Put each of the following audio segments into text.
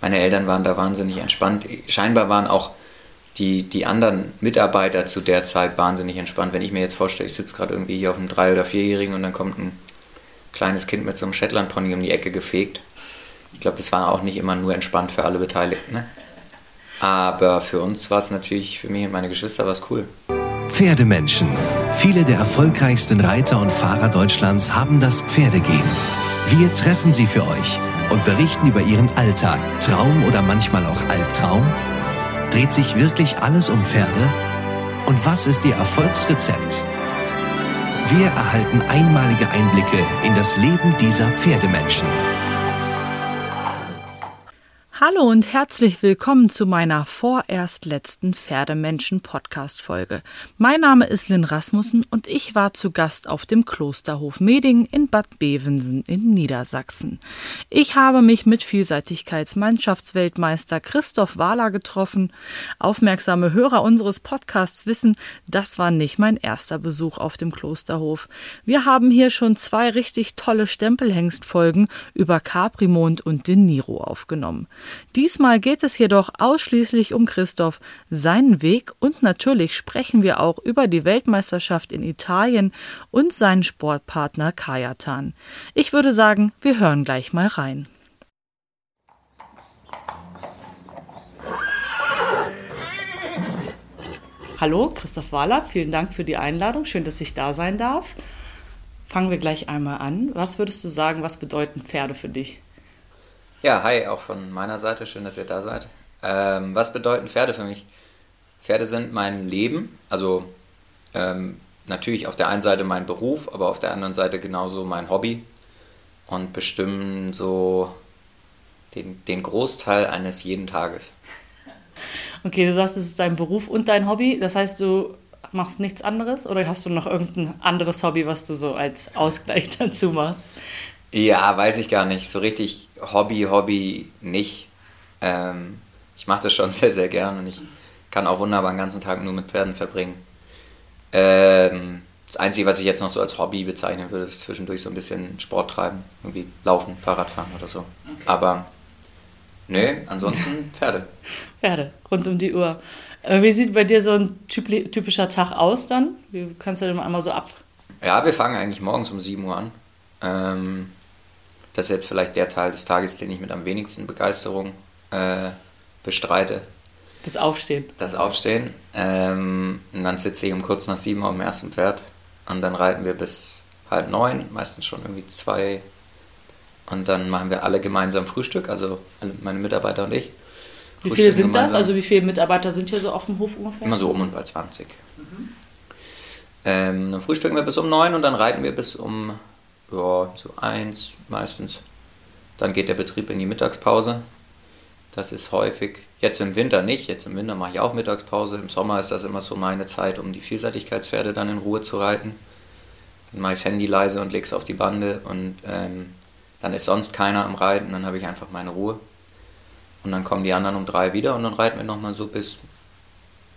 Meine Eltern waren da wahnsinnig entspannt. Scheinbar waren auch die, die anderen Mitarbeiter zu der Zeit wahnsinnig entspannt. Wenn ich mir jetzt vorstelle, ich sitze gerade irgendwie hier auf einem Drei- oder Vierjährigen und dann kommt ein kleines Kind mit so einem Shetland-Pony um die Ecke gefegt. Ich glaube, das war auch nicht immer nur entspannt für alle Beteiligten. Ne? Aber für uns war es natürlich, für mich und meine Geschwister war es cool. Pferdemenschen. Viele der erfolgreichsten Reiter und Fahrer Deutschlands haben das Pferdegehen. Wir treffen sie für euch und berichten über ihren Alltag, Traum oder manchmal auch Albtraum. Dreht sich wirklich alles um Pferde? Und was ist ihr Erfolgsrezept? Wir erhalten einmalige Einblicke in das Leben dieser Pferdemenschen. Hallo und herzlich willkommen zu meiner vorerst letzten Pferdemenschen-Podcast-Folge. Mein Name ist Lynn Rasmussen und ich war zu Gast auf dem Klosterhof Meding in Bad Bevensen in Niedersachsen. Ich habe mich mit Vielseitigkeitsmannschaftsweltmeister Christoph Wahler getroffen. Aufmerksame Hörer unseres Podcasts wissen, das war nicht mein erster Besuch auf dem Klosterhof. Wir haben hier schon zwei richtig tolle Stempelhengstfolgen über Caprimond und den Niro aufgenommen. Diesmal geht es jedoch ausschließlich um Christoph, seinen Weg und natürlich sprechen wir auch über die Weltmeisterschaft in Italien und seinen Sportpartner Kajatan. Ich würde sagen, wir hören gleich mal rein. Hallo, Christoph Wahler, vielen Dank für die Einladung. Schön, dass ich da sein darf. Fangen wir gleich einmal an. Was würdest du sagen, was bedeuten Pferde für dich? Ja, hi, auch von meiner Seite. Schön, dass ihr da seid. Ähm, was bedeuten Pferde für mich? Pferde sind mein Leben. Also ähm, natürlich auf der einen Seite mein Beruf, aber auf der anderen Seite genauso mein Hobby. Und bestimmen so den, den Großteil eines jeden Tages. Okay, du sagst, es ist dein Beruf und dein Hobby. Das heißt, du machst nichts anderes oder hast du noch irgendein anderes Hobby, was du so als Ausgleich dazu machst? Ja, weiß ich gar nicht. So richtig Hobby, Hobby nicht. Ähm, ich mache das schon sehr, sehr gern und ich kann auch wunderbar den ganzen Tag nur mit Pferden verbringen. Ähm, das Einzige, was ich jetzt noch so als Hobby bezeichnen würde, ist zwischendurch so ein bisschen Sport treiben. Irgendwie laufen, Fahrrad fahren oder so. Okay. Aber nö, ansonsten Pferde. Pferde, rund um die Uhr. Äh, wie sieht bei dir so ein typischer Tag aus dann? Wie kannst du denn einmal so ab? Ja, wir fangen eigentlich morgens um 7 Uhr an. Ähm, das ist jetzt vielleicht der Teil des Tages, den ich mit am wenigsten Begeisterung äh, bestreite. Das Aufstehen. Das Aufstehen. Ähm, und dann sitze ich um kurz nach sieben auf dem ersten Pferd und dann reiten wir bis halb neun, meistens schon irgendwie zwei. Und dann machen wir alle gemeinsam Frühstück, also meine Mitarbeiter und ich. Wie viele sind gemeinsam. das? Also wie viele Mitarbeiter sind hier so auf dem Hof ungefähr? Immer so um und bei 20. Mhm. Ähm, dann frühstücken wir bis um neun und dann reiten wir bis um ja, so eins meistens. Dann geht der Betrieb in die Mittagspause. Das ist häufig, jetzt im Winter nicht, jetzt im Winter mache ich auch Mittagspause. Im Sommer ist das immer so meine Zeit, um die Vielseitigkeitspferde dann in Ruhe zu reiten. Dann mache ich das Handy leise und lege es auf die Bande und ähm, dann ist sonst keiner am Reiten, dann habe ich einfach meine Ruhe. Und dann kommen die anderen um drei wieder und dann reiten wir nochmal so bis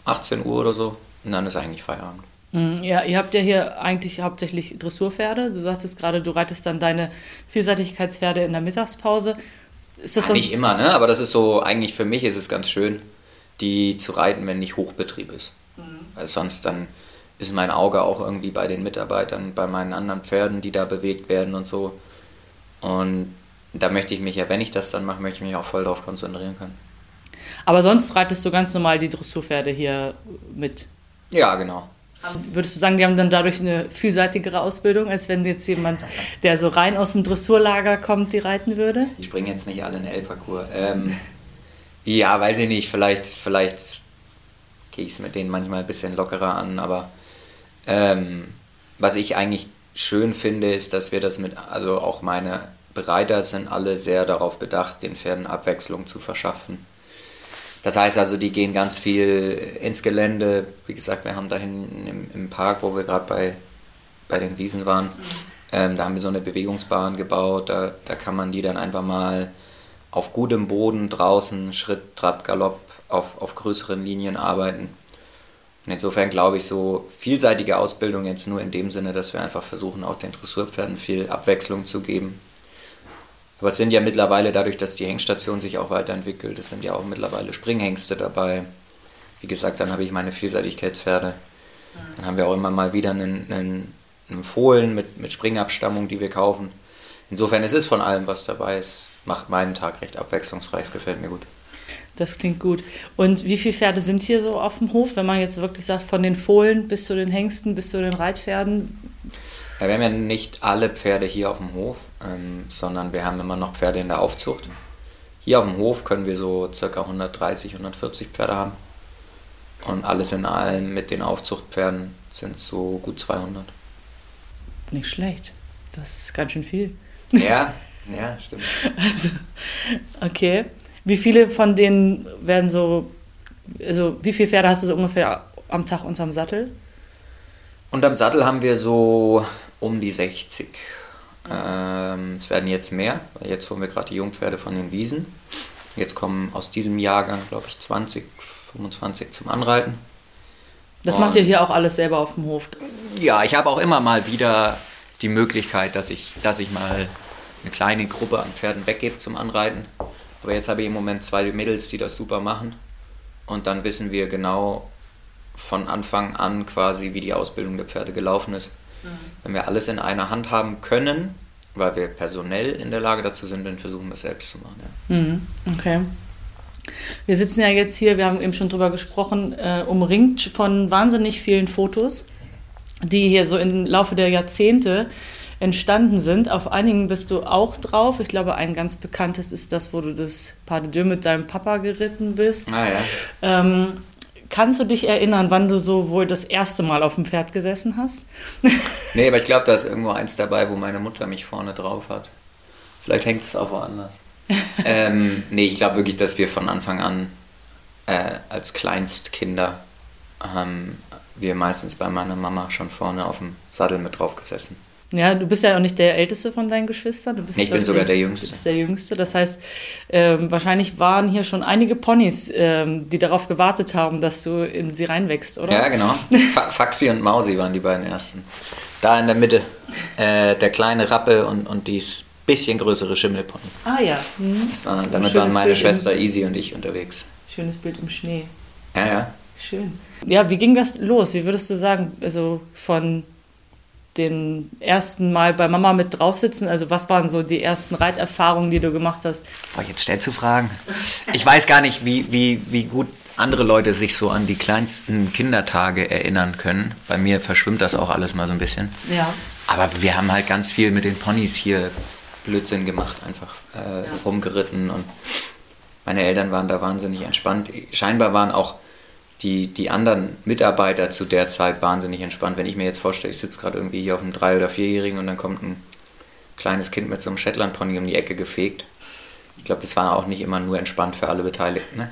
18 Uhr oder so und dann ist eigentlich Feierabend. Mhm, ja, ihr habt ja hier eigentlich hauptsächlich Dressurpferde. Du sagst jetzt gerade, du reitest dann deine Vielseitigkeitspferde in der Mittagspause. Ist das ja, nicht immer, ne? aber das ist so, eigentlich für mich ist es ganz schön, die zu reiten, wenn nicht Hochbetrieb ist. Mhm. Weil sonst dann ist mein Auge auch irgendwie bei den Mitarbeitern, bei meinen anderen Pferden, die da bewegt werden und so. Und da möchte ich mich ja, wenn ich das dann mache, möchte ich mich auch voll darauf konzentrieren können. Aber sonst reitest du ganz normal die Dressurpferde hier mit? Ja, genau. Würdest du sagen, die haben dann dadurch eine vielseitigere Ausbildung, als wenn jetzt jemand, der so rein aus dem Dressurlager kommt, die reiten würde? Die springen jetzt nicht alle in L-Parcours. Ähm, ja, weiß ich nicht. Vielleicht, vielleicht gehe ich es mit denen manchmal ein bisschen lockerer an, aber ähm, was ich eigentlich schön finde, ist, dass wir das mit, also auch meine Bereiter sind alle sehr darauf bedacht, den Pferden Abwechslung zu verschaffen. Das heißt also, die gehen ganz viel ins Gelände. Wie gesagt, wir haben da hinten im, im Park, wo wir gerade bei, bei den Wiesen waren, ähm, da haben wir so eine Bewegungsbahn gebaut. Da, da kann man die dann einfach mal auf gutem Boden draußen, Schritt, Trab, Galopp, auf, auf größeren Linien arbeiten. Und insofern glaube ich, so vielseitige Ausbildung jetzt nur in dem Sinne, dass wir einfach versuchen, auch den Dressurpferden viel Abwechslung zu geben. Aber es sind ja mittlerweile, dadurch, dass die Hengstation sich auch weiterentwickelt, es sind ja auch mittlerweile Springhengste dabei. Wie gesagt, dann habe ich meine Vielseitigkeitspferde. Dann haben wir auch immer mal wieder einen, einen, einen Fohlen mit, mit Springabstammung, die wir kaufen. Insofern es ist von allem was dabei. Es macht meinen Tag recht abwechslungsreich, es gefällt mir gut. Das klingt gut. Und wie viele Pferde sind hier so auf dem Hof, wenn man jetzt wirklich sagt, von den Fohlen bis zu den Hengsten, bis zu den Reitpferden? Ja, wir haben ja nicht alle Pferde hier auf dem Hof, ähm, sondern wir haben immer noch Pferde in der Aufzucht. Hier auf dem Hof können wir so ca. 130, 140 Pferde haben. Und alles in allem mit den Aufzuchtpferden sind es so gut 200. Nicht schlecht. Das ist ganz schön viel. Ja, ja, stimmt. Also, okay. Wie viele von denen werden so, also wie viele Pferde hast du so ungefähr am Tag unterm Sattel? Unterm Sattel haben wir so um die 60. Ähm, es werden jetzt mehr, weil jetzt holen wir gerade die Jungpferde von den Wiesen. Jetzt kommen aus diesem Jahrgang, glaube ich, 20, 25 zum Anreiten. Das macht ihr hier auch alles selber auf dem Hof? Ja, ich habe auch immer mal wieder die Möglichkeit, dass ich, dass ich mal eine kleine Gruppe an Pferden weggebe zum Anreiten. Aber jetzt habe ich im Moment zwei Mädels, die das super machen. Und dann wissen wir genau von Anfang an quasi, wie die Ausbildung der Pferde gelaufen ist. Mhm. Wenn wir alles in einer Hand haben können, weil wir personell in der Lage dazu sind, dann versuchen wir es selbst zu machen. Ja. Mhm. Okay. Wir sitzen ja jetzt hier, wir haben eben schon drüber gesprochen, äh, umringt von wahnsinnig vielen Fotos, die hier so im Laufe der Jahrzehnte entstanden sind. Auf einigen bist du auch drauf. Ich glaube, ein ganz bekanntes ist das, wo du das Pas de Deux mit deinem Papa geritten bist. Ah, ja. ähm, kannst du dich erinnern, wann du so wohl das erste Mal auf dem Pferd gesessen hast? nee, aber ich glaube, da ist irgendwo eins dabei, wo meine Mutter mich vorne drauf hat. Vielleicht hängt es auch woanders. ähm, nee, ich glaube wirklich, dass wir von Anfang an äh, als Kleinstkinder haben wir meistens bei meiner Mama schon vorne auf dem Sattel mit drauf gesessen. Ja, du bist ja auch nicht der älteste von deinen Geschwistern. Du bist, nee, ich bin sogar der, der Jüngste. Du bist der Jüngste. Das heißt, ähm, wahrscheinlich waren hier schon einige Ponys, ähm, die darauf gewartet haben, dass du in sie reinwächst, oder? Ja, genau. Faxi und Mausi waren die beiden ersten. Da in der Mitte äh, der kleine Rappe und, und dies bisschen größere Schimmelpony. Ah ja. Mhm. War, damit waren meine Bild Schwester im, Easy und ich unterwegs. Schönes Bild im Schnee. Ja, ja. Schön. Ja, wie ging das los? Wie würdest du sagen, also von den ersten Mal bei Mama mit drauf sitzen? Also was waren so die ersten Reiterfahrungen, die du gemacht hast? Boah, jetzt schnell zu fragen. Ich weiß gar nicht, wie, wie, wie gut andere Leute sich so an die kleinsten Kindertage erinnern können. Bei mir verschwimmt das auch alles mal so ein bisschen. Ja. Aber wir haben halt ganz viel mit den Ponys hier Blödsinn gemacht, einfach äh, ja. rumgeritten und meine Eltern waren da wahnsinnig entspannt. Scheinbar waren auch die, die anderen Mitarbeiter zu der Zeit wahnsinnig entspannt. Wenn ich mir jetzt vorstelle, ich sitze gerade irgendwie hier auf einem Drei- oder Vierjährigen und dann kommt ein kleines Kind mit so einem Shetland-Pony um die Ecke gefegt. Ich glaube, das war auch nicht immer nur entspannt für alle Beteiligten. Ne?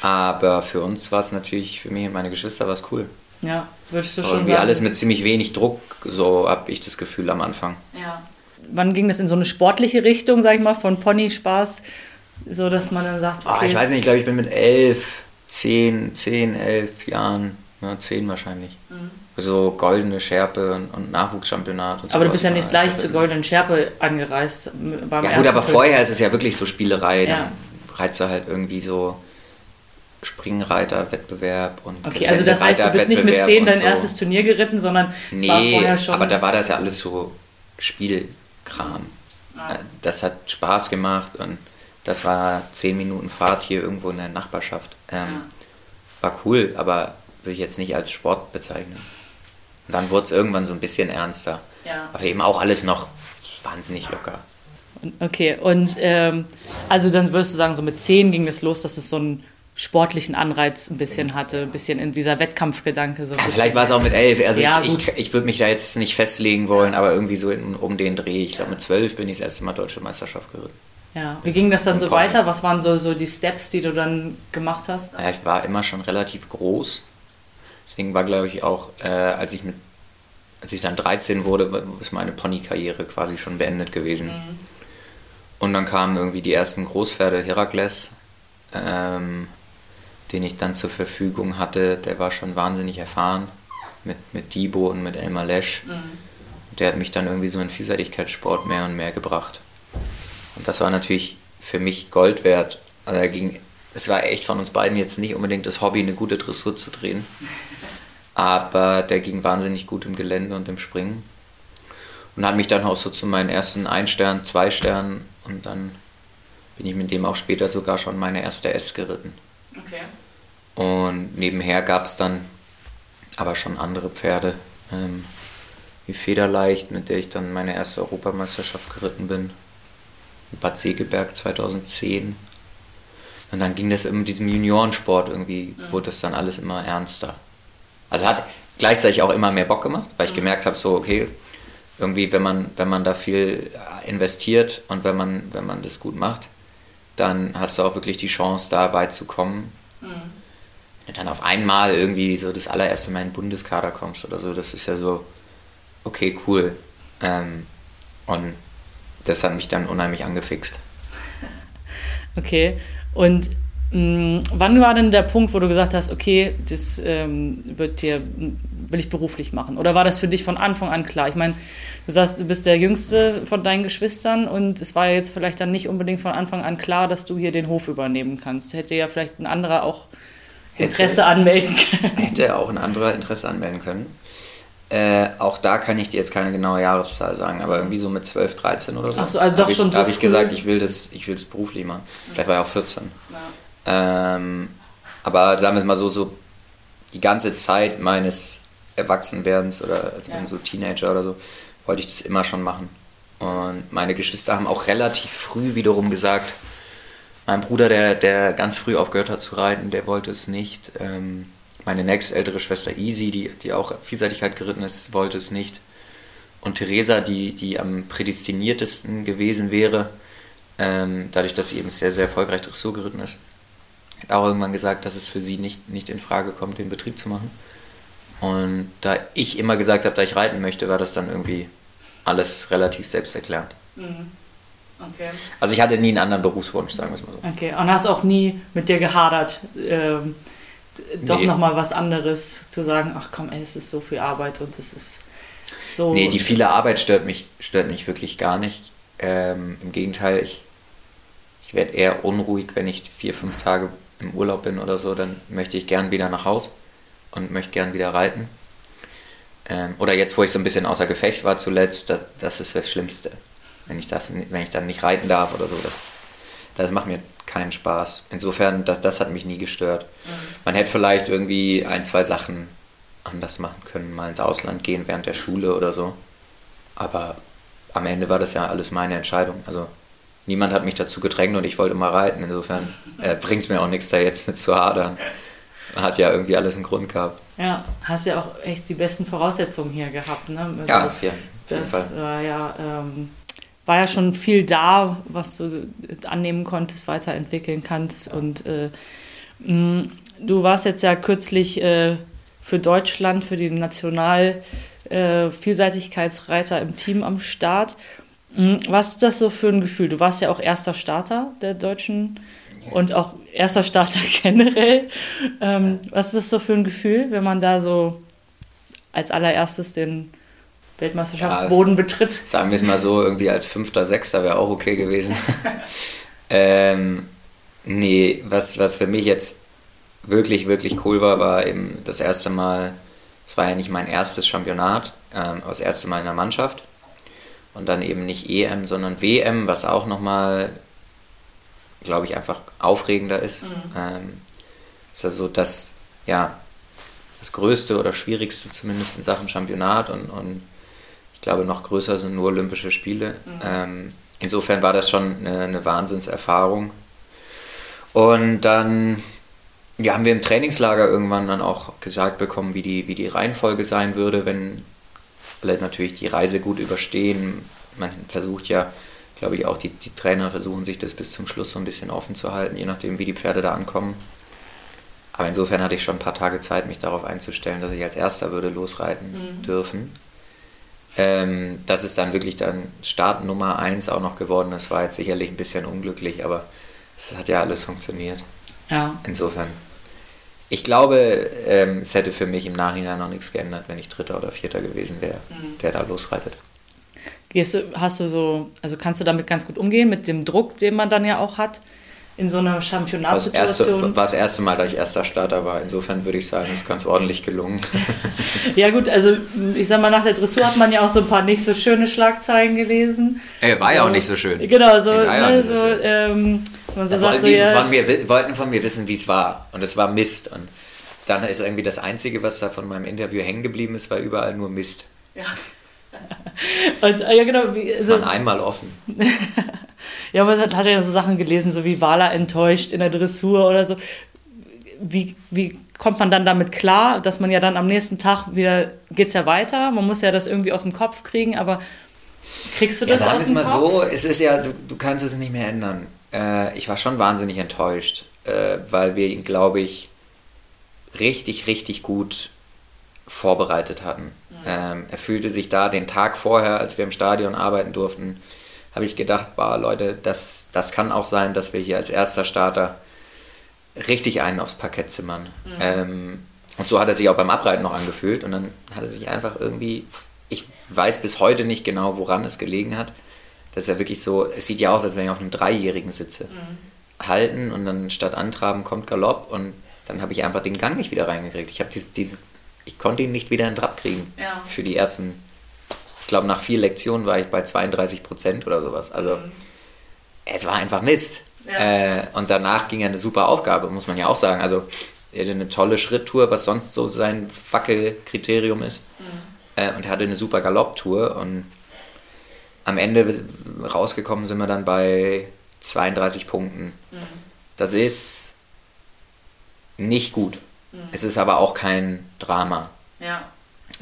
Aber für uns war es natürlich, für mich und meine Geschwister war es cool. Ja, würdest du schon Irgendwie sagen. alles mit ziemlich wenig Druck, so habe ich das Gefühl am Anfang. Ja. Wann ging das in so eine sportliche Richtung, sag ich mal, von Pony-Spaß, so dass man dann sagt, okay. Oh, ich weiß nicht, ich glaube, ich bin mit elf 10, 10, 11 Jahren, ja, 10 wahrscheinlich. Mhm. So goldene Schärpe und, und Nachwuchschampionat. Und aber du bist ja nicht gleich zur goldenen Schärpe angereist. Beim ja gut, aber Tag. vorher ist es ja wirklich so Spielerei. Ja. Dann reizt du halt irgendwie so Springreiter-Wettbewerb und Okay, also das heißt, du bist nicht mit 10 dein so. erstes Turnier geritten, sondern nee, war vorher schon... aber da war das ja alles so Spielkram. Ah. Das hat Spaß gemacht und das war 10 Minuten Fahrt hier irgendwo in der Nachbarschaft. Ähm, ja. War cool, aber würde ich jetzt nicht als Sport bezeichnen. Und dann wurde es irgendwann so ein bisschen ernster. Ja. Aber eben auch alles noch wahnsinnig locker. Okay, und ähm, also dann würdest du sagen, so mit 10 ging es los, dass es so einen sportlichen Anreiz ein bisschen hatte, ein bisschen in dieser Wettkampfgedanke. So ja, vielleicht war es auch mit 11. Also ja, ich, ich, ich würde mich da jetzt nicht festlegen wollen, aber irgendwie so in, um den Dreh. Ich glaube, mit 12 bin ich das erste Mal Deutsche Meisterschaft geritten. Ja. Wie ging das dann so weiter? Was waren so, so die Steps, die du dann gemacht hast? Ja, ich war immer schon relativ groß. Deswegen war, glaube ich, auch, äh, als ich mit als ich dann 13 wurde, ist meine Pony-Karriere quasi schon beendet gewesen. Mhm. Und dann kamen irgendwie die ersten Großpferde, Herakles, ähm, den ich dann zur Verfügung hatte. Der war schon wahnsinnig erfahren mit, mit Dibo und mit Elmar Lesch. Mhm. Der hat mich dann irgendwie so in Vielseitigkeitssport mehr und mehr gebracht. Und das war natürlich für mich Gold wert. Also da ging, es war echt von uns beiden jetzt nicht unbedingt das Hobby, eine gute Dressur zu drehen. Aber der ging wahnsinnig gut im Gelände und im Springen. Und hat mich dann auch so zu meinen ersten Ein-Stern, Zwei-Stern und dann bin ich mit dem auch später sogar schon meine erste S geritten. Okay. Und nebenher gab es dann aber schon andere Pferde, ähm, wie Federleicht, mit der ich dann meine erste Europameisterschaft geritten bin. Bad Segeberg 2010. Und dann ging das in diesem Juniorensport irgendwie, mhm. wurde das dann alles immer ernster. Also hat gleichzeitig auch immer mehr Bock gemacht, weil ich mhm. gemerkt habe, so, okay, irgendwie, wenn man, wenn man da viel investiert und wenn man, wenn man das gut macht, dann hast du auch wirklich die Chance, da weit zu kommen. Mhm. Wenn du dann auf einmal irgendwie so das allererste Mal in den Bundeskader kommst oder so, das ist ja so, okay, cool. Ähm, und das hat mich dann unheimlich angefixt. Okay, und mh, mm, wann war denn der Punkt, wo du gesagt hast, okay, das ähm, wird dir, will ich beruflich machen? Oder war das für dich von Anfang an klar? Ich meine, du sagst, du bist der Jüngste von deinen Geschwistern und es war jetzt vielleicht dann nicht unbedingt von Anfang an klar, dass du hier den Hof übernehmen kannst. Hätte ja vielleicht ein anderer auch Interesse hätte, anmelden können. Hätte auch ein anderer Interesse anmelden können. Äh, auch da kann ich dir jetzt keine genaue Jahreszahl sagen, aber irgendwie so mit 12, 13 oder so. Ach so, also doch schon ich, so habe ich gesagt, ich will das, ich will das beruflich machen. Vielleicht war ich auch 14. Ja. Ähm, aber sagen wir es mal so, so die ganze Zeit meines Erwachsenwerdens oder als ja. so Teenager oder so, wollte ich das immer schon machen. Und meine Geschwister haben auch relativ früh wiederum gesagt, mein Bruder, der, der ganz früh aufgehört hat zu reiten, der wollte es nicht. Ähm, meine nächstältere Schwester Easy, die, die auch Vielseitigkeit geritten ist, wollte es nicht. Und Theresa, die, die am prädestiniertesten gewesen wäre, ähm, dadurch, dass sie eben sehr, sehr erfolgreich Dressur geritten ist, hat auch irgendwann gesagt, dass es für sie nicht, nicht in Frage kommt, den Betrieb zu machen. Und da ich immer gesagt habe, da ich reiten möchte, war das dann irgendwie alles relativ selbsterklärend. Mhm. Okay. Also ich hatte nie einen anderen Berufswunsch, sagen wir es mal so. Okay, und hast auch nie mit dir gehadert, ähm, doch nee. nochmal was anderes zu sagen, ach komm, ey, es ist so viel Arbeit und es ist so. Nee, die viele Arbeit stört mich, stört mich wirklich gar nicht. Ähm, Im Gegenteil, ich, ich werde eher unruhig, wenn ich vier, fünf Tage im Urlaub bin oder so, dann möchte ich gern wieder nach Haus und möchte gern wieder reiten. Ähm, oder jetzt, wo ich so ein bisschen außer Gefecht war zuletzt, das, das ist das Schlimmste. Wenn ich, das, wenn ich dann nicht reiten darf oder so, das, das macht mir keinen Spaß. Insofern, das, das hat mich nie gestört. Mhm. Man hätte vielleicht irgendwie ein, zwei Sachen anders machen können, mal ins Ausland gehen während der Schule oder so. Aber am Ende war das ja alles meine Entscheidung. Also niemand hat mich dazu gedrängt und ich wollte mal reiten. Insofern äh, bringt es mir auch nichts, da jetzt mit zu hadern. Hat ja irgendwie alles einen Grund gehabt. Ja, hast ja auch echt die besten Voraussetzungen hier gehabt. Ne? Also ja, auf jeden das Fall. war ja ähm, war ja schon viel da, was du annehmen konntest, weiterentwickeln kannst. Und äh, mh, du warst jetzt ja kürzlich äh, für Deutschland, für die National äh, Vielseitigkeitsreiter im Team am Start. Mh, was ist das so für ein Gefühl? Du warst ja auch erster Starter der Deutschen und auch erster Starter generell. Ähm, was ist das so für ein Gefühl, wenn man da so als allererstes den Weltmeisterschaftsboden ja, betritt. Sagen wir es mal so, irgendwie als Fünfter, Sechster wäre auch okay gewesen. ähm, nee, was, was für mich jetzt wirklich, wirklich cool war, war eben das erste Mal, es war ja nicht mein erstes Championat, ähm, das erste Mal in der Mannschaft. Und dann eben nicht EM, sondern WM, was auch nochmal, glaube ich, einfach aufregender ist. Mhm. Ähm, ist also das, ja, das Größte oder Schwierigste zumindest in Sachen Championat und, und glaube, noch größer sind nur Olympische Spiele. Mhm. Ähm, insofern war das schon eine, eine Wahnsinnserfahrung. Und dann ja, haben wir im Trainingslager irgendwann dann auch gesagt bekommen, wie die, wie die Reihenfolge sein würde, wenn alle natürlich die Reise gut überstehen. Man versucht ja, glaube ich, auch die, die Trainer versuchen sich das bis zum Schluss so ein bisschen offen zu halten, je nachdem, wie die Pferde da ankommen. Aber insofern hatte ich schon ein paar Tage Zeit, mich darauf einzustellen, dass ich als Erster würde losreiten mhm. dürfen. Ähm, das ist dann wirklich dann Start Nummer 1 auch noch geworden. Das war jetzt sicherlich ein bisschen unglücklich, aber es hat ja alles funktioniert. Ja. Insofern. Ich glaube, ähm, es hätte für mich im Nachhinein noch nichts geändert, wenn ich Dritter oder Vierter gewesen wäre, mhm. der da losreitet. Gehst du, hast du so, also kannst du damit ganz gut umgehen, mit dem Druck, den man dann ja auch hat? In so einer Championatssituation. War das erste Mal, da ich erster Starter war. Insofern würde ich sagen, es ist ganz ordentlich gelungen. ja gut, also ich sag mal, nach der Dressur hat man ja auch so ein paar nicht so schöne Schlagzeilen gelesen. Ey, war so, ja auch nicht so schön. Genau, so, ne, so, ähm, man so sagt, so, ja, von mir, wollten von mir wissen, wie es war. Und es war Mist. Und dann ist irgendwie das Einzige, was da von meinem Interview hängen geblieben ist, war überall nur Mist. Ja. Und, ja, genau. Wie, es so, waren einmal offen. Ja, man hat, hat ja so Sachen gelesen, so wie Wala enttäuscht in der Dressur oder so. Wie, wie kommt man dann damit klar, dass man ja dann am nächsten Tag wieder, geht es ja weiter, man muss ja das irgendwie aus dem Kopf kriegen, aber kriegst du das ja, aus dem mal Kopf? so, es ist ja, du, du kannst es nicht mehr ändern. Äh, ich war schon wahnsinnig enttäuscht, äh, weil wir ihn, glaube ich, richtig, richtig gut vorbereitet hatten. Mhm. Ähm, er fühlte sich da den Tag vorher, als wir im Stadion arbeiten durften, habe ich gedacht, bah, Leute, das, das kann auch sein, dass wir hier als erster Starter richtig einen aufs Parkett zimmern. Mhm. Ähm, und so hat er sich auch beim Abreiten noch angefühlt und dann hat er sich einfach irgendwie, ich weiß bis heute nicht genau, woran es gelegen hat, dass er wirklich so, es sieht ja aus, als wenn ich auf einem Dreijährigen sitze, mhm. halten und dann statt Antraben kommt Galopp und dann habe ich einfach den Gang nicht wieder reingekriegt. Ich habe diese, diese, ich konnte ihn nicht wieder in Trab kriegen ja. für die ersten glaube, nach vier Lektionen war ich bei 32 Prozent oder sowas. Also mhm. es war einfach Mist. Ja. Äh, und danach ging ja eine super Aufgabe, muss man ja auch sagen. Also er hatte eine tolle Schritttour, was sonst so sein Fackelkriterium ist. Mhm. Äh, und er hatte eine super Galopptour. Und am Ende rausgekommen sind wir dann bei 32 Punkten. Mhm. Das ist nicht gut. Mhm. Es ist aber auch kein Drama. Ja.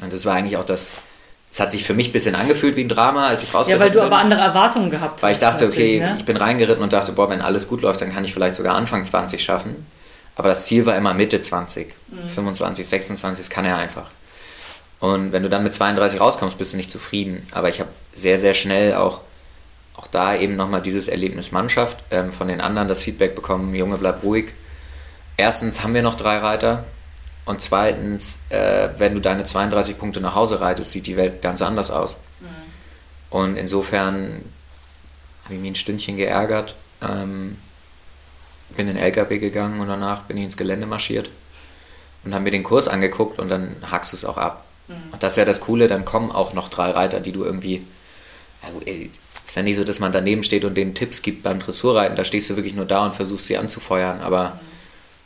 Und das war eigentlich auch das, es hat sich für mich ein bisschen angefühlt wie ein Drama, als ich rausgeritten bin. Ja, weil du bin, aber andere Erwartungen gehabt hast. Weil ich dachte, okay, ne? ich bin reingeritten und dachte, boah, wenn alles gut läuft, dann kann ich vielleicht sogar Anfang 20 schaffen. Aber das Ziel war immer Mitte 20, mhm. 25, 26, das kann er einfach. Und wenn du dann mit 32 rauskommst, bist du nicht zufrieden. Aber ich habe sehr, sehr schnell auch, auch da eben nochmal dieses Erlebnis Mannschaft ähm, von den anderen das Feedback bekommen, Junge, bleib ruhig. Erstens haben wir noch drei Reiter, und zweitens, äh, wenn du deine 32 Punkte nach Hause reitest, sieht die Welt ganz anders aus. Mhm. Und insofern habe ich mich ein Stündchen geärgert, ähm, bin in den LKW gegangen und danach bin ich ins Gelände marschiert und habe mir den Kurs angeguckt und dann hackst du es auch ab. Mhm. Und das ist ja das Coole, dann kommen auch noch drei Reiter, die du irgendwie. Ja, ist ja nicht so, dass man daneben steht und denen Tipps gibt beim Dressurreiten. Da stehst du wirklich nur da und versuchst sie anzufeuern. Aber mhm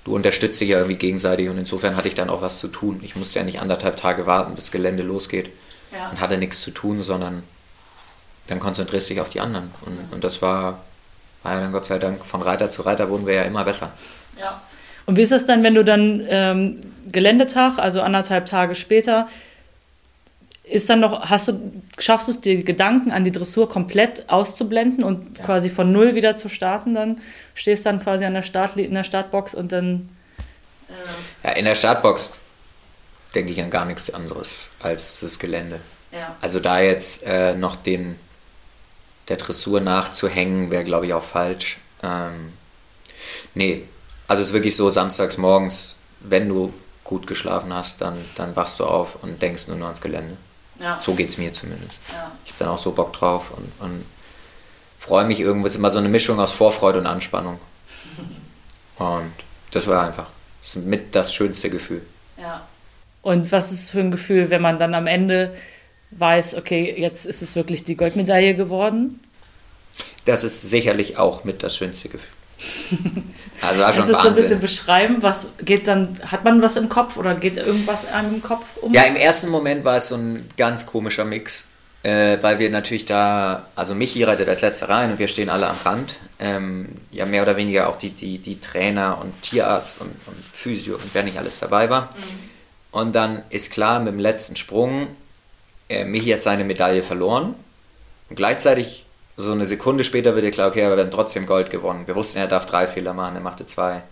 du unterstützt dich ja irgendwie gegenseitig und insofern hatte ich dann auch was zu tun. Ich musste ja nicht anderthalb Tage warten, bis Gelände losgeht ja. und hatte nichts zu tun, sondern dann konzentrierst du dich auf die anderen. Und, und das war, war ja dann Gott sei Dank, von Reiter zu Reiter wurden wir ja immer besser. Ja. Und wie ist das dann, wenn du dann ähm, Geländetag, also anderthalb Tage später, ist dann noch, hast du, schaffst du es, die Gedanken an die Dressur komplett auszublenden und ja. quasi von null wieder zu starten dann? Stehst dann quasi an der Start, in der Startbox und dann. Äh ja, in der Startbox denke ich an gar nichts anderes als das Gelände. Ja. Also da jetzt äh, noch den der Dressur nachzuhängen, wäre glaube ich auch falsch. Ähm, nee, also es ist wirklich so, samstags morgens, wenn du gut geschlafen hast, dann, dann wachst du auf und denkst nur noch ans Gelände. Ja. So geht es mir zumindest. Ja. Ich habe dann auch so Bock drauf und, und freue mich irgendwo. Es ist immer so eine Mischung aus Vorfreude und Anspannung. Und das war einfach das ist mit das schönste Gefühl. Ja. Und was ist für ein Gefühl, wenn man dann am Ende weiß, okay, jetzt ist es wirklich die Goldmedaille geworden? Das ist sicherlich auch mit das schönste Gefühl. Also war Kannst du so ein bisschen beschreiben, was geht dann, hat man was im Kopf oder geht irgendwas an im Kopf um? Ja, im ersten Moment war es so ein ganz komischer Mix, äh, weil wir natürlich da, also Michi reitet als letzter rein und wir stehen alle am Rand. Ähm, ja, mehr oder weniger auch die, die, die Trainer und Tierarzt und, und Physio und wer nicht alles dabei war. Mhm. Und dann ist klar, mit dem letzten Sprung, äh, Michi hat seine Medaille verloren. Und gleichzeitig so eine Sekunde später wird dir klar, okay, aber wir haben trotzdem Gold gewonnen. Wir wussten, er darf drei Fehler machen, er machte zwei.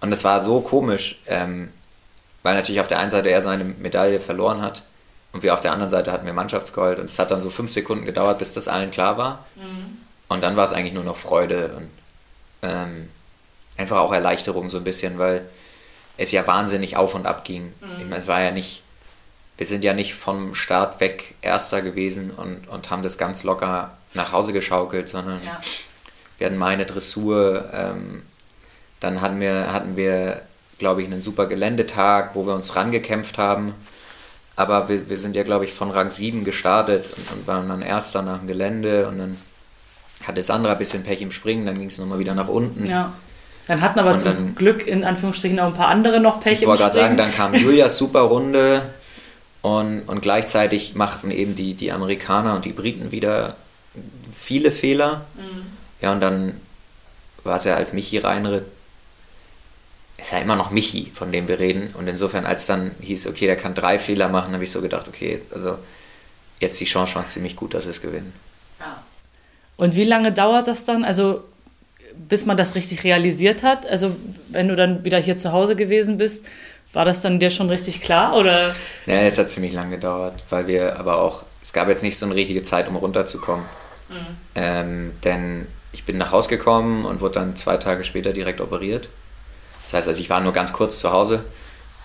Und das war so komisch, ähm, weil natürlich auf der einen Seite er seine Medaille verloren hat und wir auf der anderen Seite hatten wir Mannschaftsgold. Und es hat dann so fünf Sekunden gedauert, bis das allen klar war. Mhm. Und dann war es eigentlich nur noch Freude und ähm, einfach auch Erleichterung so ein bisschen, weil es ja wahnsinnig auf und ab ging. Mhm. Ich meine, es war ja nicht wir sind ja nicht vom Start weg Erster gewesen und, und haben das ganz locker nach Hause geschaukelt, sondern ja. wir hatten meine Dressur, ähm, dann hatten wir, hatten wir, glaube ich, einen super Geländetag, wo wir uns rangekämpft haben. Aber wir, wir sind ja, glaube ich, von Rang 7 gestartet und, und waren dann Erster nach dem Gelände und dann hatte Sandra ein bisschen Pech im Springen, dann ging es nochmal wieder nach unten. Ja. Dann hatten aber und zum dann, Glück in Anführungsstrichen auch ein paar andere noch Pech ich im Springen. Ich wollte gerade sagen, dann kam Julias super Runde und, und gleichzeitig machten eben die, die Amerikaner und die Briten wieder viele Fehler. Mhm. Ja, und dann war es ja als Michi reinritt, ist ja immer noch Michi, von dem wir reden. Und insofern, als dann hieß, okay, der kann drei Fehler machen, habe ich so gedacht, okay, also jetzt die Chance schon ziemlich gut, dass wir es gewinnen. Ja. Und wie lange dauert das dann? Also bis man das richtig realisiert hat? Also wenn du dann wieder hier zu Hause gewesen bist, war das dann dir schon richtig klar? Oder? Ja, es hat ziemlich lange gedauert, weil wir aber auch, es gab jetzt nicht so eine richtige Zeit, um runterzukommen. Mhm. Ähm, denn ich bin nach Hause gekommen und wurde dann zwei Tage später direkt operiert. Das heißt, also ich war nur ganz kurz zu Hause.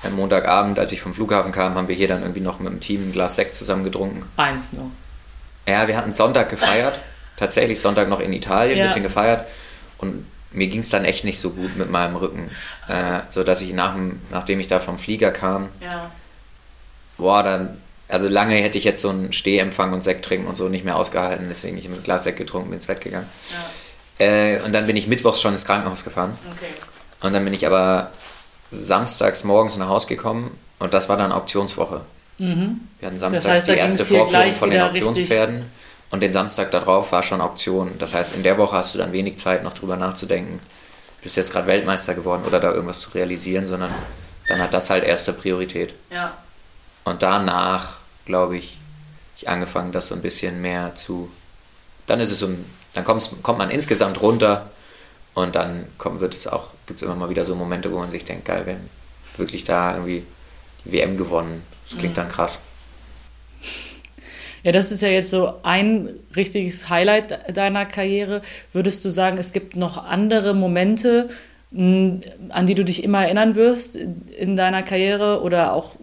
Am Montagabend, als ich vom Flughafen kam, haben wir hier dann irgendwie noch mit dem Team ein Glas Sekt zusammen getrunken. Eins nur. Ja, wir hatten Sonntag gefeiert. Tatsächlich Sonntag noch in Italien ja. ein bisschen gefeiert. Und mir ging es dann echt nicht so gut mit meinem Rücken. Äh, so dass ich nach, nachdem ich da vom Flieger kam, ja. boah, dann, also lange hätte ich jetzt so einen Stehempfang und Sekt trinken und so nicht mehr ausgehalten, deswegen ich ein Glas Sekt getrunken, bin ins Bett gegangen. Ja. Äh, und dann bin ich mittwochs schon ins Krankenhaus gefahren. Okay. Und dann bin ich aber samstags morgens nach Hause gekommen und das war dann Auktionswoche. Mhm. Wir hatten samstags das heißt, die erste Vorführung von den Auktionspferden. Richtig und den Samstag darauf war schon Auktion. Das heißt, in der Woche hast du dann wenig Zeit, noch drüber nachzudenken, bist jetzt gerade Weltmeister geworden oder da irgendwas zu realisieren, sondern dann hat das halt erste Priorität. Ja. Und danach, glaube ich, ich angefangen, das so ein bisschen mehr zu. Dann ist es so, dann kommt man insgesamt runter und dann kommt, wird es auch, gibt es immer mal wieder so Momente, wo man sich denkt, geil, wir haben wirklich da irgendwie die WM gewonnen. Das klingt mhm. dann krass. Ja, das ist ja jetzt so ein richtiges Highlight deiner Karriere. Würdest du sagen, es gibt noch andere Momente, hm, an die du dich immer erinnern wirst in deiner Karriere oder auch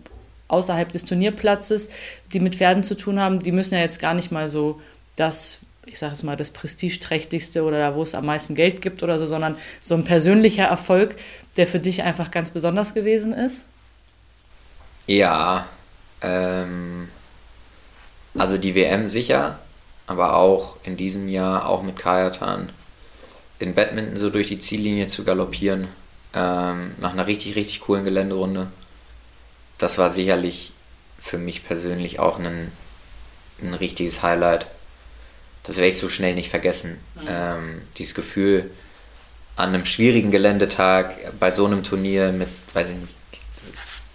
außerhalb des Turnierplatzes, die mit Pferden zu tun haben? Die müssen ja jetzt gar nicht mal so das, ich sage es mal, das prestigeträchtigste oder da, wo es am meisten Geld gibt oder so, sondern so ein persönlicher Erfolg, der für dich einfach ganz besonders gewesen ist? Ja, ähm, also die WM sicher, aber auch in diesem Jahr, auch mit Kajatan, in Badminton so durch die Ziellinie zu galoppieren, ähm, nach einer richtig, richtig coolen Geländerunde. Das war sicherlich für mich persönlich auch ein, ein richtiges Highlight. Das werde ich so schnell nicht vergessen. Mhm. Ähm, dieses Gefühl, an einem schwierigen Geländetag bei so einem Turnier mit, weiß ich nicht,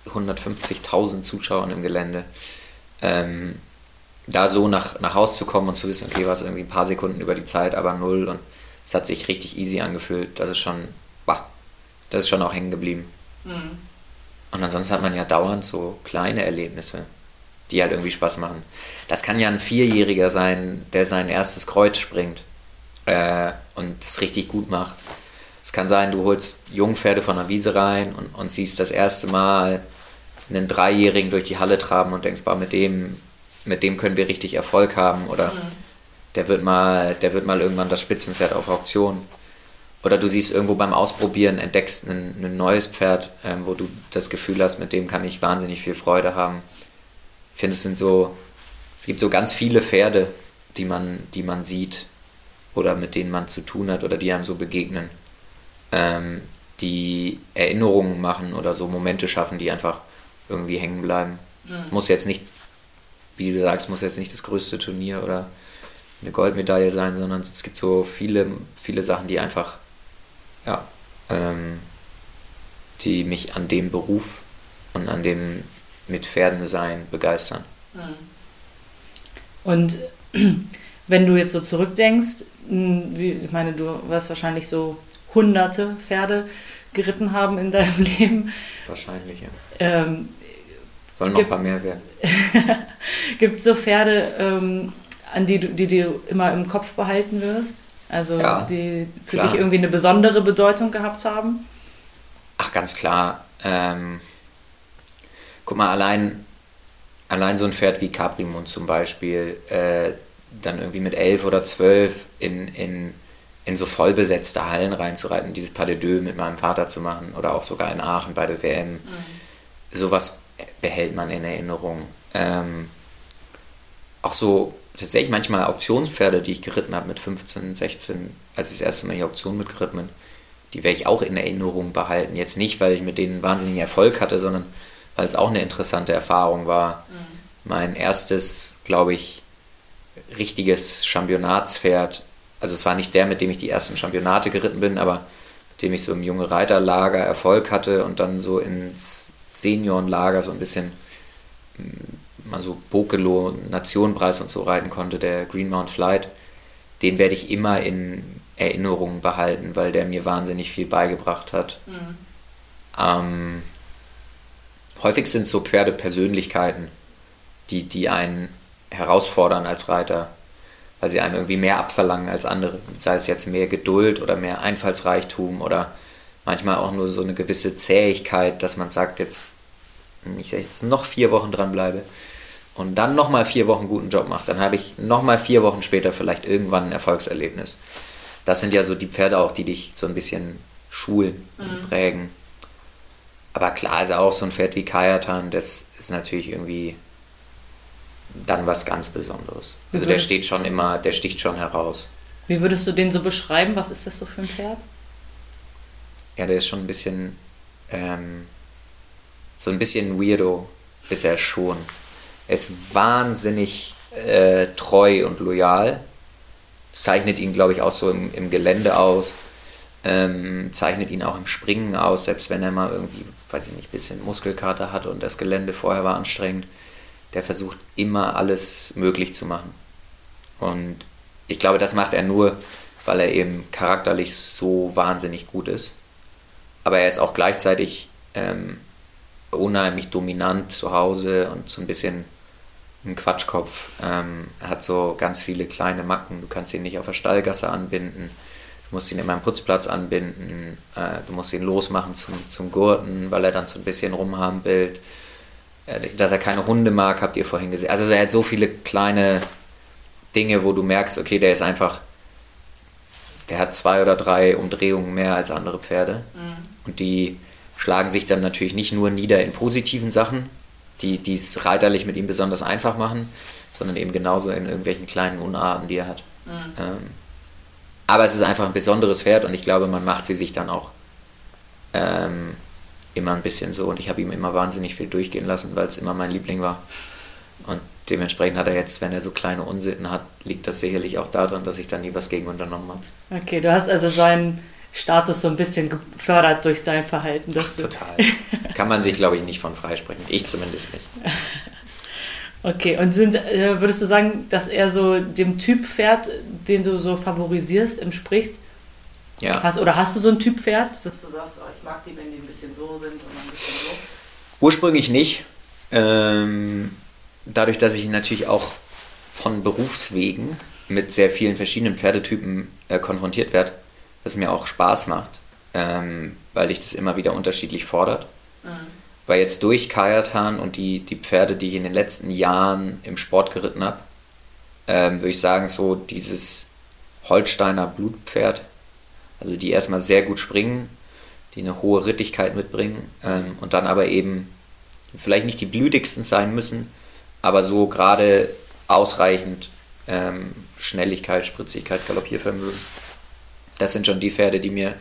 150.000 Zuschauern im Gelände, ähm, da so nach, nach Haus zu kommen und zu wissen, okay, war es irgendwie ein paar Sekunden über die Zeit, aber null und es hat sich richtig easy angefühlt. Das ist schon, bah, das ist schon auch hängen geblieben. Mhm. Und ansonsten hat man ja dauernd so kleine Erlebnisse, die halt irgendwie Spaß machen. Das kann ja ein Vierjähriger sein, der sein erstes Kreuz springt äh, und es richtig gut macht. Es kann sein, du holst Jungpferde von der Wiese rein und, und siehst das erste Mal einen Dreijährigen durch die Halle traben und denkst, bah, mit dem mit dem können wir richtig Erfolg haben oder mhm. der wird mal, der wird mal irgendwann das Spitzenpferd auf Auktion. Oder du siehst irgendwo beim Ausprobieren, entdeckst ein, ein neues Pferd, ähm, wo du das Gefühl hast, mit dem kann ich wahnsinnig viel Freude haben. Ich finde, es sind so, es gibt so ganz viele Pferde, die man, die man sieht oder mit denen man zu tun hat oder die einem so begegnen, ähm, die Erinnerungen machen oder so Momente schaffen, die einfach irgendwie hängen bleiben. Mhm. Muss jetzt nicht wie du sagst, muss jetzt nicht das größte Turnier oder eine Goldmedaille sein, sondern es gibt so viele, viele Sachen, die einfach, ja, ähm, die mich an dem Beruf und an dem mit Pferden sein begeistern. Mhm. Und wenn du jetzt so zurückdenkst, hm, ich meine, du wirst wahrscheinlich so hunderte Pferde geritten haben in deinem Leben. Wahrscheinlich, ja. Ähm, Sollen noch ein paar mehr werden. Gibt es so Pferde, ähm, an die du, die du immer im Kopf behalten wirst? Also ja, die für klar. dich irgendwie eine besondere Bedeutung gehabt haben? Ach, ganz klar. Ähm, guck mal, allein allein so ein Pferd wie Caprimund zum Beispiel, äh, dann irgendwie mit elf oder zwölf in, in, in so vollbesetzte Hallen reinzureiten, dieses Pas de Deux mit meinem Vater zu machen oder auch sogar in Aachen bei der WM. Mhm. Sowas behält man in Erinnerung. Ähm, auch so tatsächlich manchmal Auktionspferde, die ich geritten habe mit 15, 16, als ich das erste Mal die Auktion mitgeritten bin, die werde ich auch in Erinnerung behalten. Jetzt nicht, weil ich mit denen wahnsinnigen Erfolg hatte, sondern weil es auch eine interessante Erfahrung war. Mhm. Mein erstes, glaube ich, richtiges Championatspferd, also es war nicht der, mit dem ich die ersten Championate geritten bin, aber mit dem ich so im junge Reiterlager Erfolg hatte und dann so ins Seniorenlager so ein bisschen mm, mal so Bokelo, Nationenpreis und so reiten konnte, der Green Mount Flight, den werde ich immer in Erinnerung behalten, weil der mir wahnsinnig viel beigebracht hat. Mhm. Ähm, häufig sind so Pferde Persönlichkeiten, die, die einen herausfordern als Reiter, weil sie einem irgendwie mehr abverlangen als andere. Sei es jetzt mehr Geduld oder mehr Einfallsreichtum oder manchmal auch nur so eine gewisse Zähigkeit, dass man sagt, jetzt, ich jetzt noch vier Wochen dranbleibe und dann nochmal vier Wochen guten Job mache, dann habe ich nochmal vier Wochen später vielleicht irgendwann ein Erfolgserlebnis. Das sind ja so die Pferde auch, die dich so ein bisschen schulen und mhm. prägen. Aber klar ist auch so ein Pferd wie Kajatan, das ist natürlich irgendwie dann was ganz Besonderes. Also der steht schon immer, der sticht schon heraus. Wie würdest du den so beschreiben? Was ist das so für ein Pferd? Ja, der ist schon ein bisschen, ähm, so ein bisschen weirdo ist er schon. Er ist wahnsinnig äh, treu und loyal. Zeichnet ihn, glaube ich, auch so im, im Gelände aus. Ähm, zeichnet ihn auch im Springen aus, selbst wenn er mal irgendwie, weiß ich nicht, ein bisschen Muskelkater hat und das Gelände vorher war anstrengend der versucht immer alles möglich zu machen. Und ich glaube, das macht er nur, weil er eben charakterlich so wahnsinnig gut ist. Aber er ist auch gleichzeitig ähm, unheimlich dominant zu Hause und so ein bisschen ein Quatschkopf. Ähm, er hat so ganz viele kleine Macken. Du kannst ihn nicht auf der Stallgasse anbinden. Du musst ihn immer am Putzplatz anbinden. Äh, du musst ihn losmachen zum, zum Gurten, weil er dann so ein bisschen rumhampelt. Äh, dass er keine Hunde mag, habt ihr vorhin gesehen. Also er hat so viele kleine Dinge, wo du merkst, okay, der ist einfach, der hat zwei oder drei Umdrehungen mehr als andere Pferde. Mhm. Und die schlagen sich dann natürlich nicht nur nieder in positiven Sachen, die es reiterlich mit ihm besonders einfach machen, sondern eben genauso in irgendwelchen kleinen Unarten, die er hat. Mhm. Ähm, aber es ist einfach ein besonderes Pferd und ich glaube, man macht sie sich dann auch ähm, immer ein bisschen so und ich habe ihm immer wahnsinnig viel durchgehen lassen, weil es immer mein Liebling war. Und dementsprechend hat er jetzt, wenn er so kleine Unsitten hat, liegt das sicherlich auch daran, dass ich da nie was gegen unternommen habe. Okay, du hast also seinen Status so ein bisschen gefördert durch dein Verhalten. Ach, total. Kann man sich, glaube ich, nicht von freisprechen. Ich zumindest nicht. Okay, und sind, äh, würdest du sagen, dass er so dem Typ Pferd, den du so favorisierst, entspricht? Ja. Hast, oder hast du so ein Typ Pferd, dass du sagst, oh, ich mag die, wenn die ein bisschen so sind und ein bisschen so? Ursprünglich nicht. Ähm, dadurch, dass ich natürlich auch von Berufswegen mit sehr vielen verschiedenen Pferdetypen äh, konfrontiert werde, was mir auch Spaß macht, ähm, weil dich das immer wieder unterschiedlich fordert. Mhm. Weil jetzt durch Kajatan und die, die Pferde, die ich in den letzten Jahren im Sport geritten habe, ähm, würde ich sagen, so dieses Holsteiner Blutpferd, also die erstmal sehr gut springen, die eine hohe Rittigkeit mitbringen ähm, und dann aber eben vielleicht nicht die blütigsten sein müssen, aber so gerade ausreichend ähm, Schnelligkeit, Spritzigkeit, Galoppiervermögen. Das sind schon die Pferde, die mir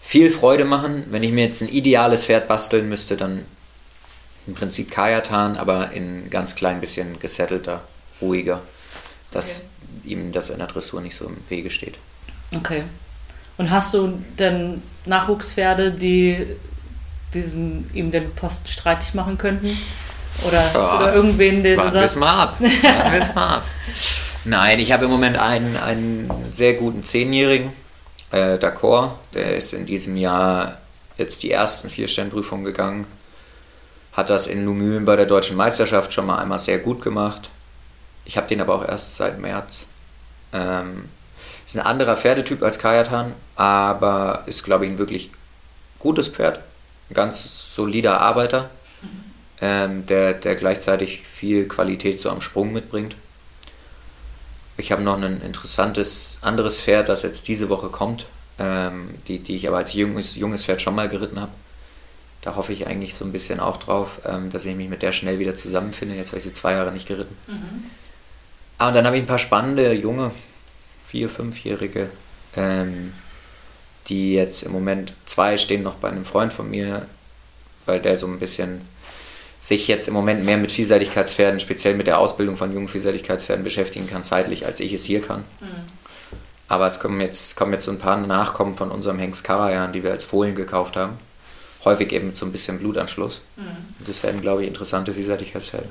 viel Freude machen. Wenn ich mir jetzt ein ideales Pferd basteln müsste, dann im Prinzip Kajatan, aber in ganz klein bisschen gesettelter, ruhiger, dass okay. ihm das in der Dressur nicht so im Wege steht. Okay. Und hast du denn Nachwuchspferde, die diesen, ihm den Posten streitig machen könnten? Oder ja, hast du da irgendwen, den du sagst? mal ab. Warten mal ab. Nein, ich habe im Moment einen, einen sehr guten Zehnjährigen, äh, D'accord. Der ist in diesem Jahr jetzt die ersten vier Sternprüfungen gegangen. Hat das in Lumülen bei der deutschen Meisterschaft schon mal einmal sehr gut gemacht. Ich habe den aber auch erst seit März. Ähm, ist ein anderer Pferdetyp als Kajatan, aber ist, glaube ich, ein wirklich gutes Pferd. Ein ganz solider Arbeiter. ähm, der, der gleichzeitig viel Qualität so am Sprung mitbringt. Ich habe noch ein interessantes anderes Pferd, das jetzt diese Woche kommt, ähm, die, die ich aber als junges, junges Pferd schon mal geritten habe. Da hoffe ich eigentlich so ein bisschen auch drauf, ähm, dass ich mich mit der schnell wieder zusammenfinde. Jetzt habe ich sie zwei Jahre nicht geritten. Mhm. Ah, und dann habe ich ein paar spannende, junge, vier-, fünfjährige, ähm, die jetzt im Moment, zwei stehen noch bei einem Freund von mir, weil der so ein bisschen sich jetzt im Moment mehr mit Vielseitigkeitspferden, speziell mit der Ausbildung von jungen Vielseitigkeitspferden beschäftigen kann, zeitlich, als ich es hier kann. Mhm. Aber es kommen jetzt, kommen jetzt so ein paar Nachkommen von unserem Hengst Karajan, die wir als Fohlen gekauft haben. Häufig eben mit so ein bisschen Blutanschluss. Mhm. Und das werden, glaube ich, interessante Vielseitigkeitspferde.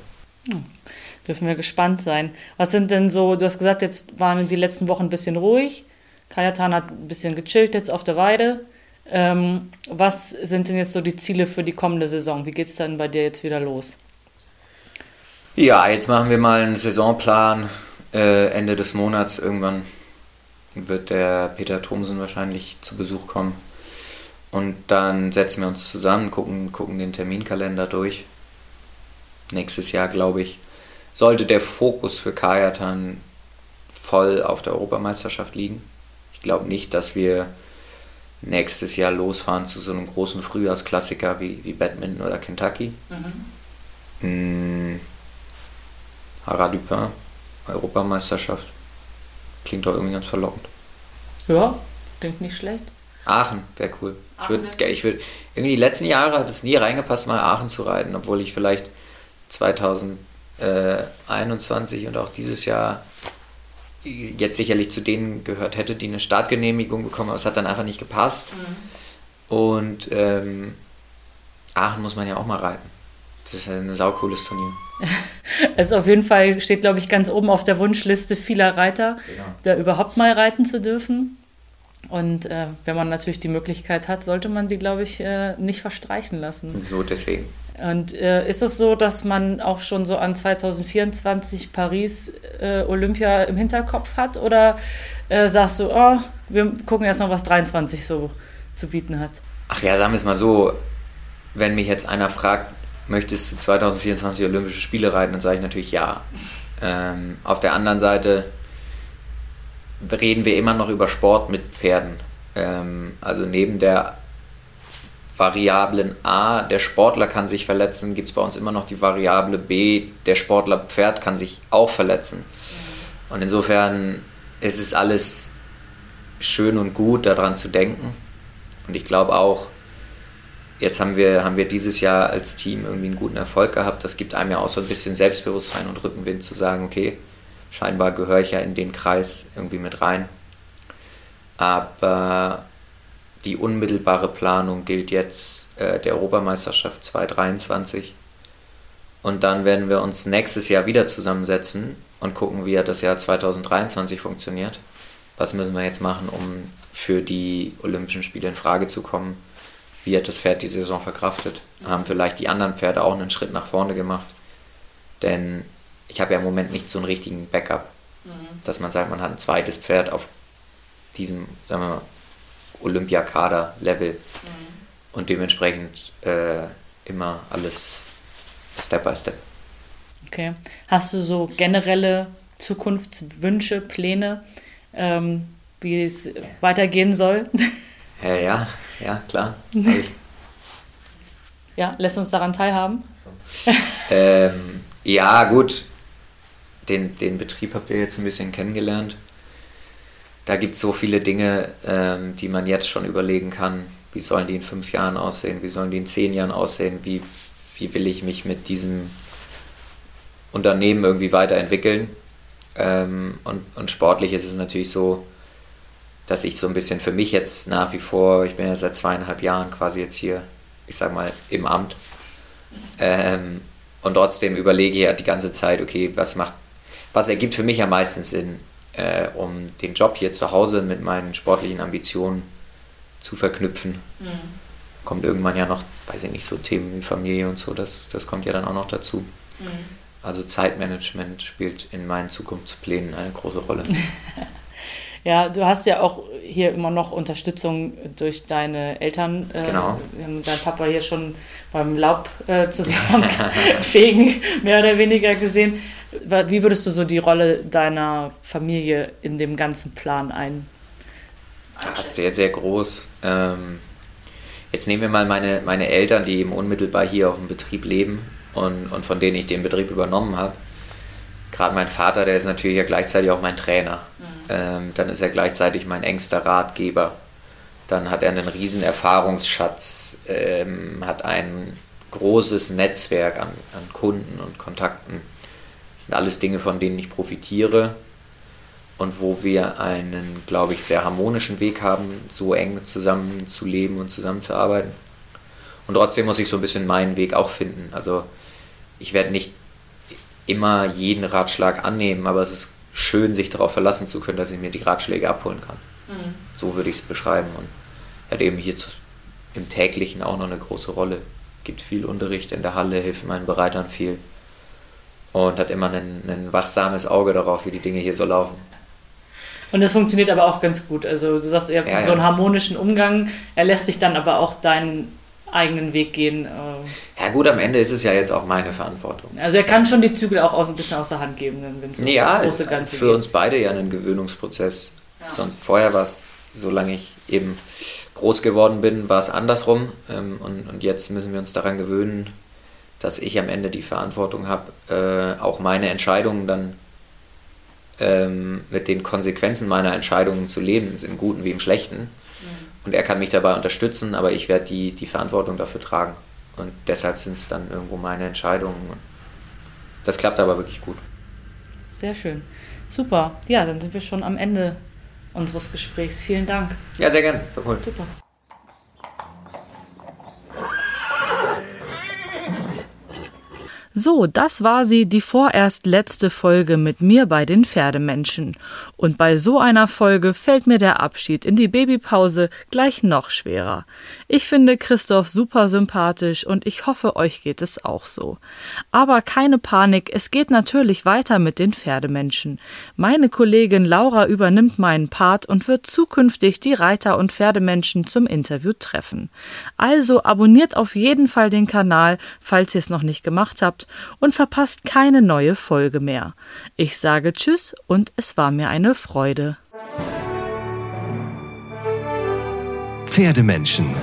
Mhm. Dürfen wir gespannt sein. Was sind denn so, du hast gesagt, jetzt waren die letzten Wochen ein bisschen ruhig. Kajatan hat ein bisschen gechillt jetzt auf der Weide. Ähm, was sind denn jetzt so die Ziele für die kommende Saison? Wie geht es dann bei dir jetzt wieder los? Ja, jetzt machen wir mal einen Saisonplan. Äh, Ende des Monats irgendwann wird der Peter Thomsen wahrscheinlich zu Besuch kommen. Und dann setzen wir uns zusammen, gucken, gucken den Terminkalender durch. Nächstes Jahr, glaube ich, sollte der Fokus für Kajatan voll auf der Europameisterschaft liegen. Ich glaube nicht, dass wir nächstes Jahr losfahren zu so einem großen Frühjahrsklassiker wie, wie Badminton oder Kentucky. Mhm. Mm, Haradupin, Europameisterschaft. Klingt doch irgendwie ganz verlockend. Ja, klingt nicht schlecht. Aachen wäre cool. Ich würde, ich würd, irgendwie die letzten Jahre hat es nie reingepasst, mal Aachen zu reiten, obwohl ich vielleicht 2021 und auch dieses Jahr jetzt sicherlich zu denen gehört hätte, die eine Startgenehmigung bekommen, aber es hat dann einfach nicht gepasst. Mhm. Und ähm, Aachen muss man ja auch mal reiten. Das ist ein saucooles Turnier. Es auf jeden Fall steht, glaube ich, ganz oben auf der Wunschliste vieler Reiter, genau. da überhaupt mal reiten zu dürfen. Und äh, wenn man natürlich die Möglichkeit hat, sollte man die, glaube ich, äh, nicht verstreichen lassen. So, deswegen. Und äh, ist es so, dass man auch schon so an 2024 Paris äh, Olympia im Hinterkopf hat? Oder äh, sagst du, oh, wir gucken erstmal, was 23 so zu bieten hat? Ach ja, sagen wir es mal so, wenn mich jetzt einer fragt, möchtest du 2024 Olympische Spiele reiten, dann sage ich natürlich ja. Ähm, auf der anderen Seite reden wir immer noch über Sport mit Pferden. Ähm, also neben der Variablen A, der Sportler kann sich verletzen, gibt es bei uns immer noch die Variable B, der Sportler Pferd kann sich auch verletzen. Und insofern ist es alles schön und gut, daran zu denken. Und ich glaube auch, jetzt haben wir, haben wir dieses Jahr als Team irgendwie einen guten Erfolg gehabt. Das gibt einem ja auch so ein bisschen Selbstbewusstsein und Rückenwind zu sagen, okay, scheinbar gehöre ich ja in den Kreis irgendwie mit rein. Aber die unmittelbare Planung gilt jetzt äh, der Europameisterschaft 2023. Und dann werden wir uns nächstes Jahr wieder zusammensetzen und gucken, wie das Jahr 2023 funktioniert. Was müssen wir jetzt machen, um für die Olympischen Spiele in Frage zu kommen? Wie hat das Pferd die Saison verkraftet? Haben vielleicht die anderen Pferde auch einen Schritt nach vorne gemacht? Denn ich habe ja im Moment nicht so einen richtigen Backup, mhm. dass man sagt, man hat ein zweites Pferd auf diesem, sagen wir mal, Olympiakader-Level mhm. und dementsprechend äh, immer alles Step by Step. Okay. Hast du so generelle Zukunftswünsche, Pläne, ähm, wie es weitergehen soll? Ja, ja, ja klar. ja, lässt uns daran teilhaben. So. ähm, ja, gut. Den, den Betrieb habt ihr jetzt ein bisschen kennengelernt da gibt es so viele Dinge, ähm, die man jetzt schon überlegen kann. Wie sollen die in fünf Jahren aussehen? Wie sollen die in zehn Jahren aussehen? Wie, wie will ich mich mit diesem Unternehmen irgendwie weiterentwickeln? Ähm, und, und sportlich ist es natürlich so, dass ich so ein bisschen für mich jetzt nach wie vor, ich bin ja seit zweieinhalb Jahren quasi jetzt hier, ich sag mal, im Amt. Ähm, und trotzdem überlege ich ja die ganze Zeit, okay, was macht, was ergibt für mich am meisten Sinn? Äh, um den Job hier zu Hause mit meinen sportlichen Ambitionen zu verknüpfen. Mhm. Kommt irgendwann ja noch, weiß ich nicht, so Themen wie Familie und so, das, das kommt ja dann auch noch dazu. Mhm. Also Zeitmanagement spielt in meinen Zukunftsplänen eine große Rolle. Ja, du hast ja auch hier immer noch Unterstützung durch deine Eltern. Äh, genau. Wir haben deinen Papa hier schon beim Laub äh, zusammenfegen, mehr oder weniger gesehen. Wie würdest du so die Rolle deiner Familie in dem ganzen Plan ein? Ja, sehr, sehr groß. Ähm, jetzt nehmen wir mal meine, meine Eltern, die eben unmittelbar hier auf dem Betrieb leben und, und von denen ich den Betrieb übernommen habe gerade mein Vater, der ist natürlich ja gleichzeitig auch mein Trainer. Mhm. Ähm, dann ist er gleichzeitig mein engster Ratgeber. Dann hat er einen riesen Erfahrungsschatz, ähm, hat ein großes Netzwerk an, an Kunden und Kontakten. Das sind alles Dinge, von denen ich profitiere und wo wir einen, glaube ich, sehr harmonischen Weg haben, so eng zusammen zu leben und zusammenzuarbeiten. Und trotzdem muss ich so ein bisschen meinen Weg auch finden. Also ich werde nicht immer jeden Ratschlag annehmen, aber es ist schön, sich darauf verlassen zu können, dass ich mir die Ratschläge abholen kann. Mhm. So würde ich es beschreiben. Und hat eben hier zu, im täglichen auch noch eine große Rolle. Gibt viel Unterricht in der Halle, hilft meinen Bereitern viel und hat immer ein, ein wachsames Auge darauf, wie die Dinge hier so laufen. Und das funktioniert aber auch ganz gut. Also du sagst, ihr habt ja, so einen harmonischen Umgang. Er lässt dich dann aber auch deinen eigenen Weg gehen. Äh. Ja gut, am Ende ist es ja jetzt auch meine Verantwortung. Also er kann schon die Zügel auch ein bisschen aus der Hand geben, wenn es ja, das große Ganze für geht. uns beide ja ein Gewöhnungsprozess. Ja. Sonst vorher war es, solange ich eben groß geworden bin, war es andersrum. Ähm, und, und jetzt müssen wir uns daran gewöhnen, dass ich am Ende die Verantwortung habe, äh, auch meine Entscheidungen dann ähm, mit den Konsequenzen meiner Entscheidungen zu leben, im Guten wie im Schlechten. Und er kann mich dabei unterstützen, aber ich werde die, die Verantwortung dafür tragen. Und deshalb sind es dann irgendwo meine Entscheidungen. Das klappt aber wirklich gut. Sehr schön. Super. Ja, dann sind wir schon am Ende unseres Gesprächs. Vielen Dank. Ja, sehr gerne. Super. So, das war sie, die vorerst letzte Folge mit mir bei den Pferdemenschen. Und bei so einer Folge fällt mir der Abschied in die Babypause gleich noch schwerer. Ich finde Christoph super sympathisch und ich hoffe, euch geht es auch so. Aber keine Panik, es geht natürlich weiter mit den Pferdemenschen. Meine Kollegin Laura übernimmt meinen Part und wird zukünftig die Reiter und Pferdemenschen zum Interview treffen. Also abonniert auf jeden Fall den Kanal, falls ihr es noch nicht gemacht habt und verpasst keine neue Folge mehr. Ich sage Tschüss und es war mir eine Freude. Pferdemenschen